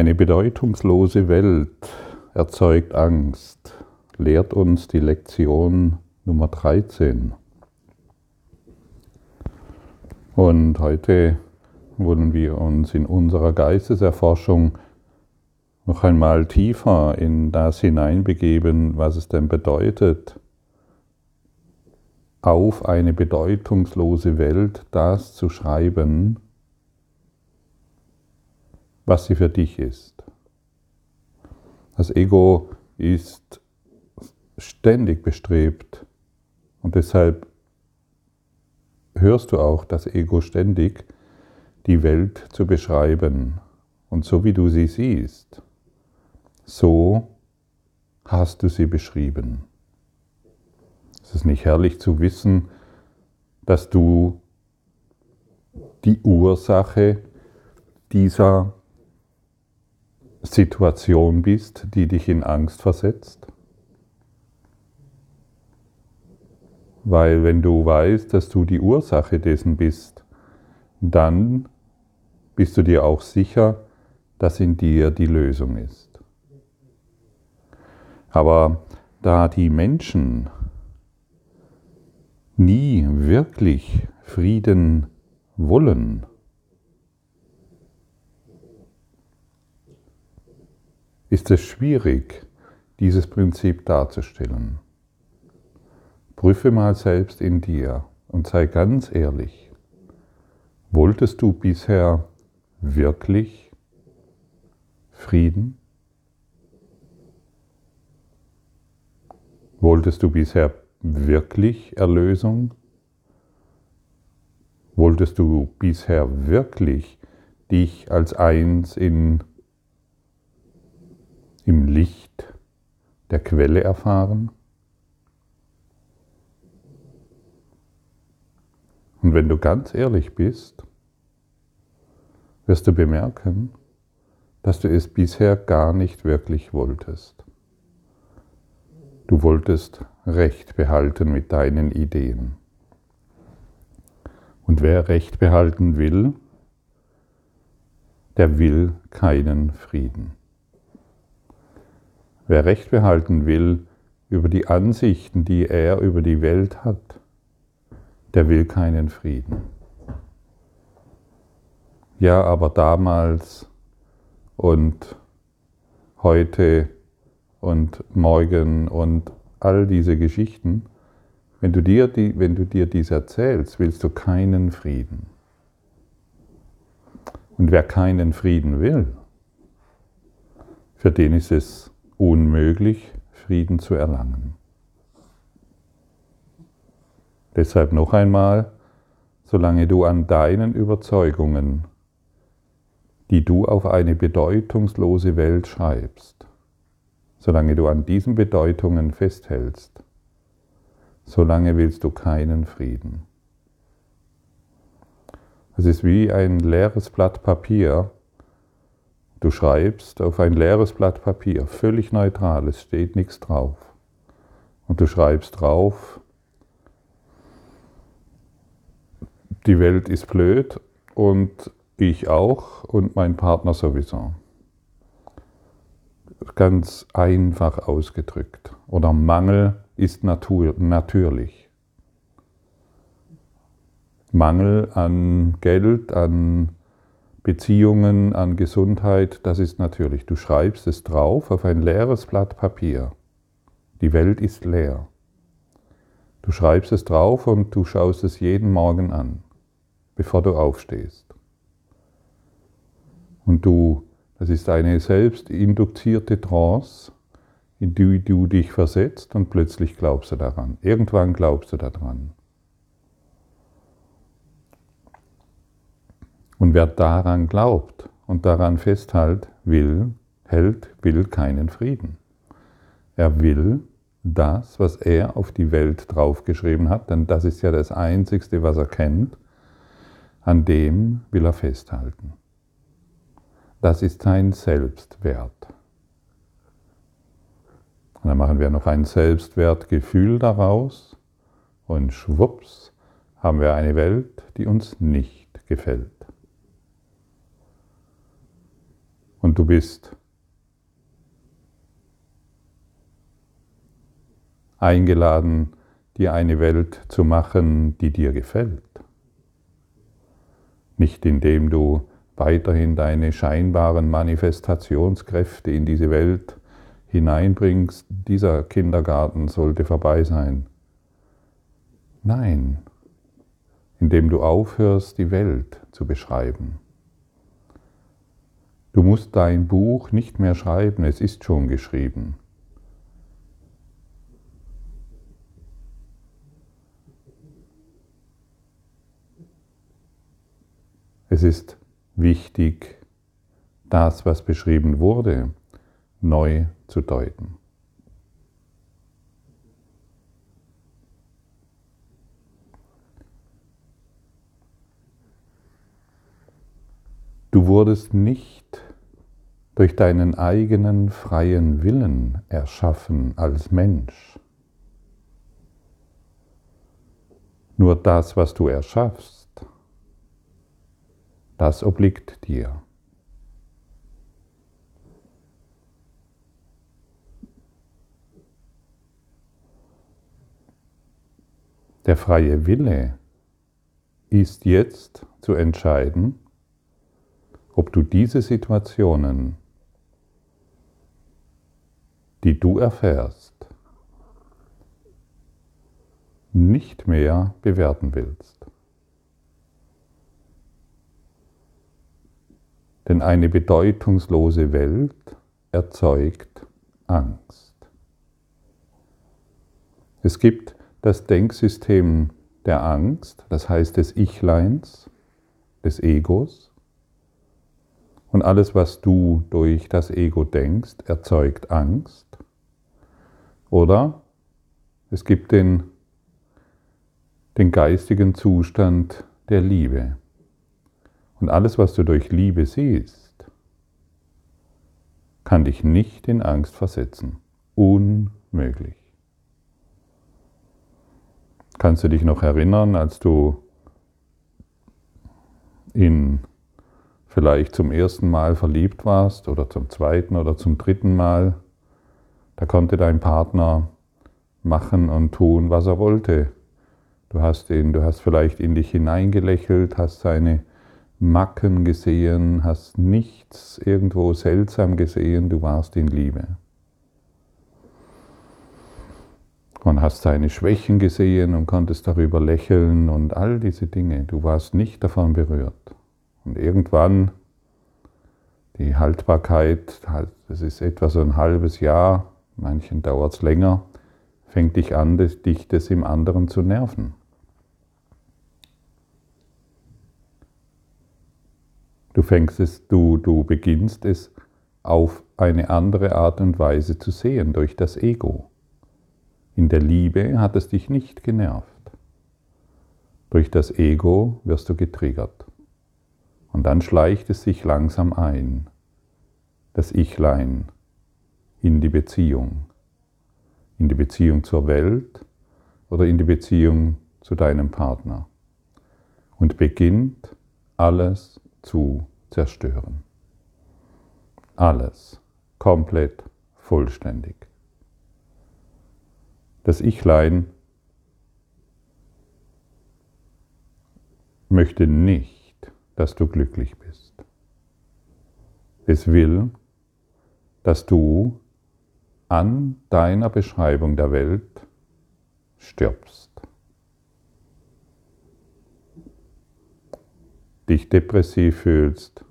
Eine bedeutungslose Welt erzeugt Angst, lehrt uns die Lektion Nummer 13. Und heute wollen wir uns in unserer Geisteserforschung noch einmal tiefer in das hineinbegeben, was es denn bedeutet, auf eine bedeutungslose Welt das zu schreiben, was sie für dich ist. Das Ego ist ständig bestrebt und deshalb hörst du auch das Ego ständig, die Welt zu beschreiben. Und so wie du sie siehst, so hast du sie beschrieben. Es ist nicht herrlich zu wissen, dass du die Ursache dieser Situation bist, die dich in Angst versetzt? Weil wenn du weißt, dass du die Ursache dessen bist, dann bist du dir auch sicher, dass in dir die Lösung ist. Aber da die Menschen nie wirklich Frieden wollen, ist es schwierig, dieses Prinzip darzustellen. Prüfe mal selbst in dir und sei ganz ehrlich. Wolltest du bisher wirklich Frieden? Wolltest du bisher wirklich Erlösung? Wolltest du bisher wirklich dich als eins in, im Licht der Quelle erfahren? Und wenn du ganz ehrlich bist, wirst du bemerken, dass du es bisher gar nicht wirklich wolltest. Du wolltest Recht behalten mit deinen Ideen. Und wer Recht behalten will, der will keinen Frieden. Wer Recht behalten will über die Ansichten, die er über die Welt hat, der will keinen Frieden. Ja, aber damals und heute und morgen und all diese Geschichten, wenn du dir, die, wenn du dir dies erzählst, willst du keinen Frieden. Und wer keinen Frieden will, für den ist es unmöglich, Frieden zu erlangen. Deshalb noch einmal, solange du an deinen Überzeugungen, die du auf eine bedeutungslose Welt schreibst, solange du an diesen Bedeutungen festhältst, solange willst du keinen Frieden. Es ist wie ein leeres Blatt Papier. Du schreibst auf ein leeres Blatt Papier, völlig neutral, es steht nichts drauf. Und du schreibst drauf, die Welt ist blöd und ich auch und mein Partner sowieso. Ganz einfach ausgedrückt. Oder Mangel ist natur, natürlich. Mangel an Geld, an Beziehungen, an Gesundheit, das ist natürlich. Du schreibst es drauf auf ein leeres Blatt Papier. Die Welt ist leer. Du schreibst es drauf und du schaust es jeden Morgen an bevor du aufstehst. Und du, das ist eine selbst induzierte Trance, in die du dich versetzt und plötzlich glaubst du daran. Irgendwann glaubst du daran. Und wer daran glaubt und daran festhält, will, hält, will keinen Frieden. Er will das, was er auf die Welt draufgeschrieben hat, denn das ist ja das Einzigste, was er kennt, an dem will er festhalten. Das ist sein Selbstwert. Und dann machen wir noch ein Selbstwertgefühl daraus und schwupps haben wir eine Welt, die uns nicht gefällt. Und du bist eingeladen, dir eine Welt zu machen, die dir gefällt. Nicht indem du weiterhin deine scheinbaren Manifestationskräfte in diese Welt hineinbringst, dieser Kindergarten sollte vorbei sein. Nein, indem du aufhörst, die Welt zu beschreiben. Du musst dein Buch nicht mehr schreiben, es ist schon geschrieben. Es ist wichtig, das, was beschrieben wurde, neu zu deuten. Wurdest nicht durch deinen eigenen freien Willen erschaffen als Mensch. Nur das, was du erschaffst, das obliegt dir. Der freie Wille ist jetzt zu entscheiden, ob du diese Situationen, die du erfährst, nicht mehr bewerten willst. Denn eine bedeutungslose Welt erzeugt Angst. Es gibt das Denksystem der Angst, das heißt des Ichleins, des Egos. Und alles, was du durch das Ego denkst, erzeugt Angst. Oder es gibt den, den geistigen Zustand der Liebe. Und alles, was du durch Liebe siehst, kann dich nicht in Angst versetzen. Unmöglich. Kannst du dich noch erinnern, als du in vielleicht zum ersten Mal verliebt warst oder zum zweiten oder zum dritten Mal? Da konnte dein Partner machen und tun, was er wollte. Du hast ihn, du hast vielleicht in dich hineingelächelt, hast seine Macken gesehen, hast nichts irgendwo seltsam gesehen, du warst in Liebe. Und hast seine Schwächen gesehen und konntest darüber lächeln und all diese Dinge. Du warst nicht davon berührt. Und irgendwann, die Haltbarkeit, das ist etwa so ein halbes Jahr, manchen dauert es länger, fängt dich an, dich das im anderen zu nerven. Du fängst es, du, du beginnst es auf eine andere Art und Weise zu sehen durch das Ego. In der Liebe hat es dich nicht genervt. Durch das Ego wirst du getriggert. Und dann schleicht es sich langsam ein, das Ichlein, in die Beziehung. In die Beziehung zur Welt oder in die Beziehung zu deinem Partner. Und beginnt alles zu zerstören. Alles, komplett, vollständig. Das Ichlein möchte nicht, dass du glücklich bist. Es will, dass du an deiner Beschreibung der Welt stirbst. dich depressiv fühlst,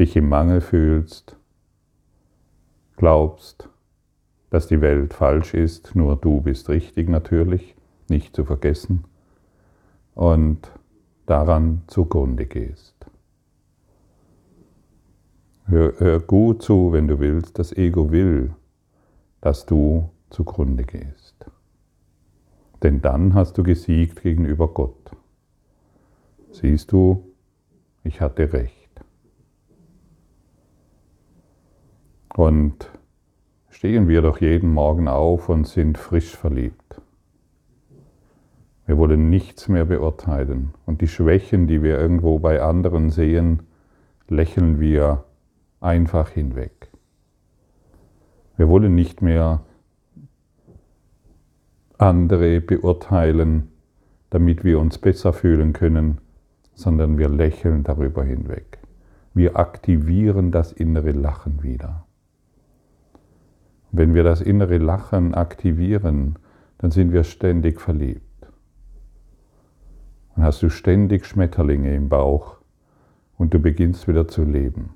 dich im Mangel fühlst, glaubst, dass die Welt falsch ist, nur du bist richtig natürlich, nicht zu vergessen, und daran zugrunde gehst. Hör, hör gut zu, wenn du willst, das Ego will, dass du zugrunde gehst. Denn dann hast du gesiegt gegenüber Gott. Siehst du, ich hatte recht. Und stehen wir doch jeden Morgen auf und sind frisch verliebt. Wir wollen nichts mehr beurteilen. Und die Schwächen, die wir irgendwo bei anderen sehen, lächeln wir einfach hinweg. Wir wollen nicht mehr andere beurteilen, damit wir uns besser fühlen können, sondern wir lächeln darüber hinweg. Wir aktivieren das innere Lachen wieder. Wenn wir das innere Lachen aktivieren, dann sind wir ständig verliebt. Dann hast du ständig Schmetterlinge im Bauch und du beginnst wieder zu leben.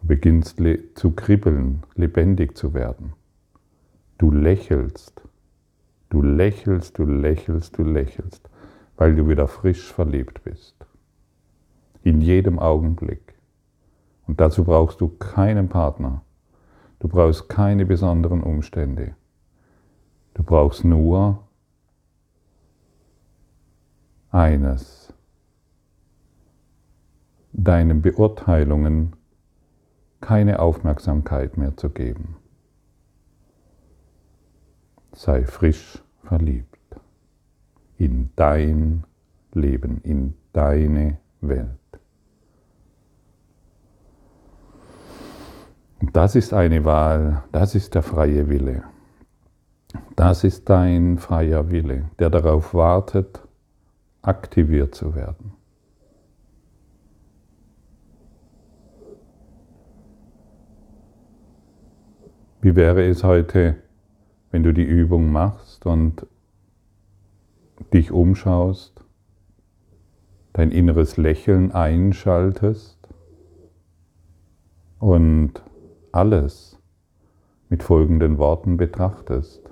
Du beginnst zu kribbeln, lebendig zu werden. Du lächelst, du lächelst, du lächelst, du lächelst, weil du wieder frisch verliebt bist. In jedem Augenblick. Und dazu brauchst du keinen Partner. Du brauchst keine besonderen Umstände. Du brauchst nur eines, deinen Beurteilungen keine Aufmerksamkeit mehr zu geben. Sei frisch verliebt in dein Leben, in deine Welt. Das ist eine Wahl, das ist der freie Wille. Das ist dein freier Wille, der darauf wartet, aktiviert zu werden. Wie wäre es heute, wenn du die Übung machst und dich umschaust, dein inneres Lächeln einschaltest und alles mit folgenden Worten betrachtest.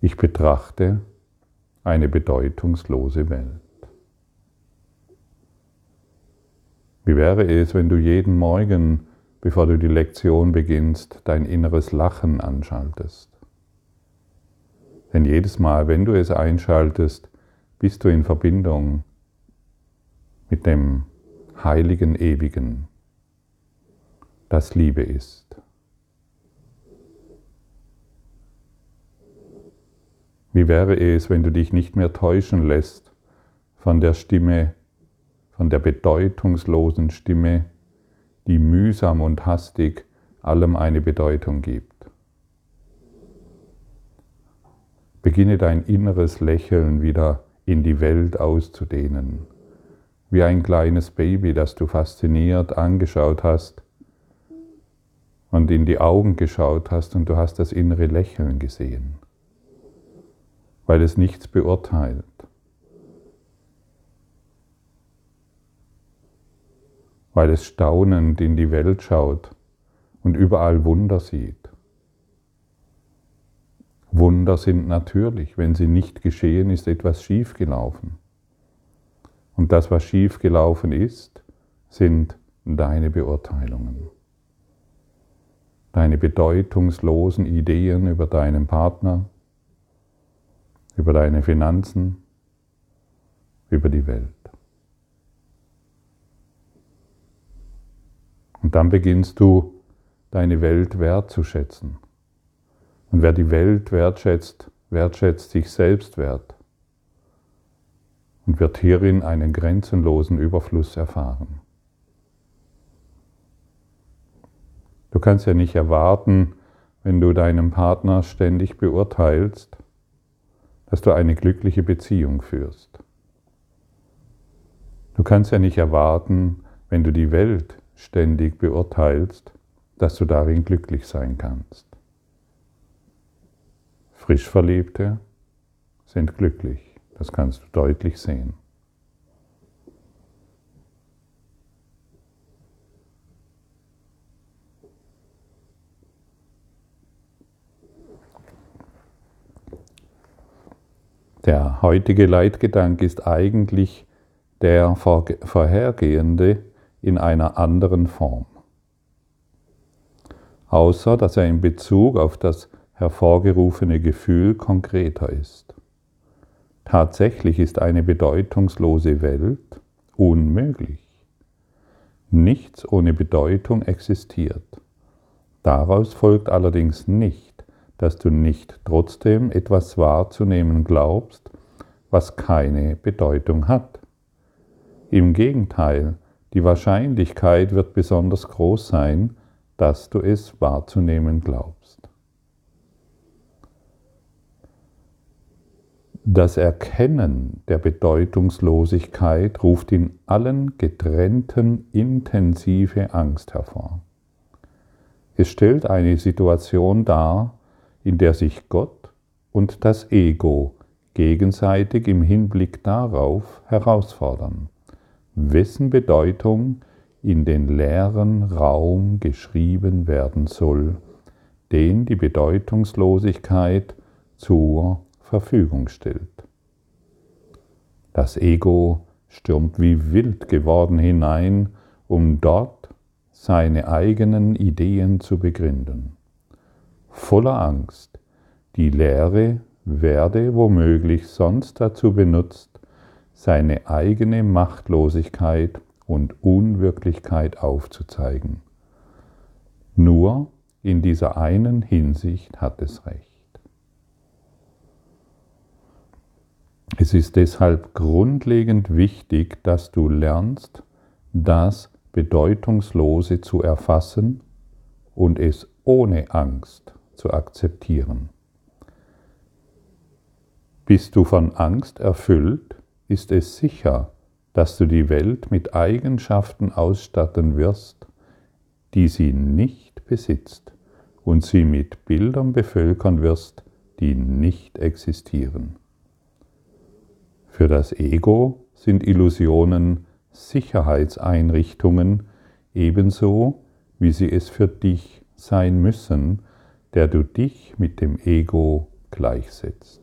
Ich betrachte eine bedeutungslose Welt. Wie wäre es, wenn du jeden Morgen, bevor du die Lektion beginnst, dein inneres Lachen anschaltest? Denn jedes Mal, wenn du es einschaltest, bist du in Verbindung mit dem heiligen Ewigen, das Liebe ist. Wie wäre es, wenn du dich nicht mehr täuschen lässt von der Stimme, von der bedeutungslosen Stimme, die mühsam und hastig allem eine Bedeutung gibt? Beginne dein inneres Lächeln wieder in die Welt auszudehnen, wie ein kleines Baby, das du fasziniert angeschaut hast und in die Augen geschaut hast und du hast das innere Lächeln gesehen weil es nichts beurteilt. Weil es staunend in die Welt schaut und überall Wunder sieht. Wunder sind natürlich. Wenn sie nicht geschehen, ist etwas schiefgelaufen. Und das, was schiefgelaufen ist, sind deine Beurteilungen. Deine bedeutungslosen Ideen über deinen Partner, über deine Finanzen, über die Welt. Und dann beginnst du deine Welt wertzuschätzen. Und wer die Welt wertschätzt, wertschätzt sich selbst wert und wird hierin einen grenzenlosen Überfluss erfahren. Du kannst ja nicht erwarten, wenn du deinen Partner ständig beurteilst, dass du eine glückliche Beziehung führst. Du kannst ja nicht erwarten, wenn du die Welt ständig beurteilst, dass du darin glücklich sein kannst. Frisch Verliebte sind glücklich, das kannst du deutlich sehen. Der heutige Leitgedanke ist eigentlich der vorhergehende in einer anderen Form. Außer dass er in Bezug auf das hervorgerufene Gefühl konkreter ist. Tatsächlich ist eine bedeutungslose Welt unmöglich. Nichts ohne Bedeutung existiert. Daraus folgt allerdings nicht, dass du nicht trotzdem etwas wahrzunehmen glaubst, was keine Bedeutung hat. Im Gegenteil, die Wahrscheinlichkeit wird besonders groß sein, dass du es wahrzunehmen glaubst. Das Erkennen der Bedeutungslosigkeit ruft in allen Getrennten intensive Angst hervor. Es stellt eine Situation dar, in der sich Gott und das Ego gegenseitig im Hinblick darauf herausfordern, wessen Bedeutung in den leeren Raum geschrieben werden soll, den die Bedeutungslosigkeit zur Verfügung stellt. Das Ego stürmt wie wild geworden hinein, um dort seine eigenen Ideen zu begründen. Voller Angst, die Lehre werde womöglich sonst dazu benutzt, seine eigene Machtlosigkeit und Unwirklichkeit aufzuzeigen. Nur in dieser einen Hinsicht hat es recht. Es ist deshalb grundlegend wichtig, dass du lernst, das Bedeutungslose zu erfassen und es ohne Angst zu akzeptieren. Bist du von Angst erfüllt, ist es sicher, dass du die Welt mit Eigenschaften ausstatten wirst, die sie nicht besitzt, und sie mit Bildern bevölkern wirst, die nicht existieren. Für das Ego sind Illusionen Sicherheitseinrichtungen ebenso, wie sie es für dich sein müssen, der du dich mit dem Ego gleichsetzt.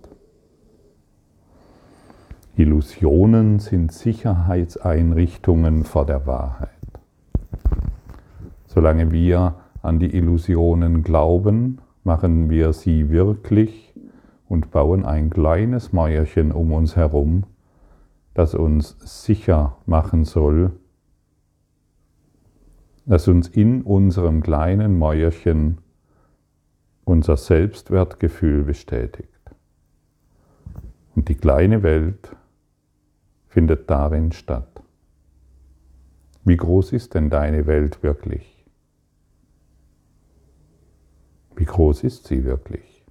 Illusionen sind Sicherheitseinrichtungen vor der Wahrheit. Solange wir an die Illusionen glauben, machen wir sie wirklich und bauen ein kleines Mäuerchen um uns herum, das uns sicher machen soll, das uns in unserem kleinen Mäuerchen unser Selbstwertgefühl bestätigt. Und die kleine Welt findet darin statt. Wie groß ist denn deine Welt wirklich? Wie groß ist sie wirklich?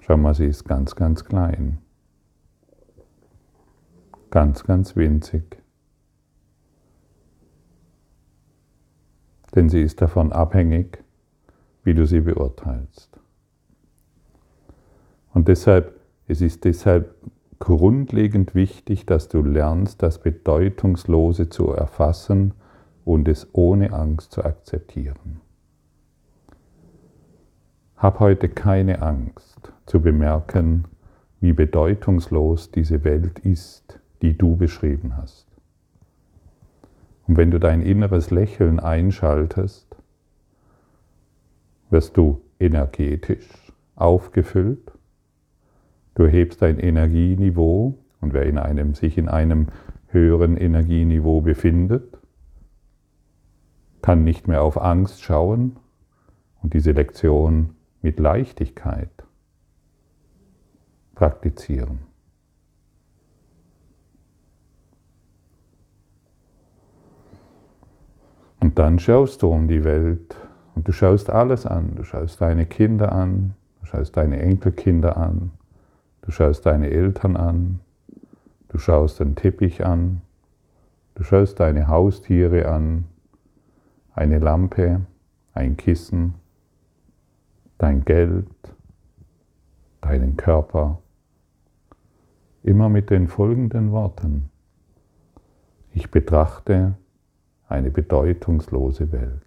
Schau mal, sie ist ganz, ganz klein. Ganz, ganz winzig. Denn sie ist davon abhängig, wie du sie beurteilst. Und deshalb, es ist deshalb grundlegend wichtig, dass du lernst, das Bedeutungslose zu erfassen und es ohne Angst zu akzeptieren. Hab heute keine Angst zu bemerken, wie bedeutungslos diese Welt ist, die du beschrieben hast. Und wenn du dein inneres Lächeln einschaltest, wirst du energetisch aufgefüllt, du hebst dein Energieniveau. Und wer in einem, sich in einem höheren Energieniveau befindet, kann nicht mehr auf Angst schauen. Und diese Lektion mit Leichtigkeit praktizieren. Und dann schaust du um die Welt und du schaust alles an. Du schaust deine Kinder an, du schaust deine Enkelkinder an, du schaust deine Eltern an, du schaust den Teppich an, du schaust deine Haustiere an, eine Lampe, ein Kissen, dein Geld, deinen Körper, immer mit den folgenden Worten. Ich betrachte eine bedeutungslose Welt.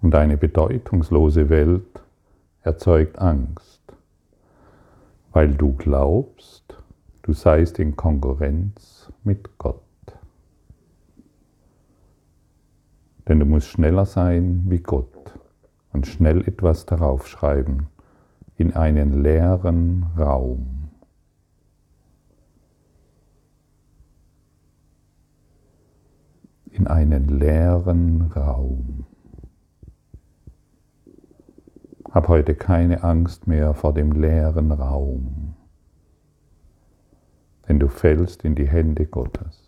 Und eine bedeutungslose Welt erzeugt Angst, weil du glaubst, du seist in Konkurrenz mit Gott. Denn du musst schneller sein wie Gott und schnell etwas darauf schreiben in einen leeren Raum. In einen leeren Raum. Hab heute keine Angst mehr vor dem leeren Raum, denn du fällst in die Hände Gottes.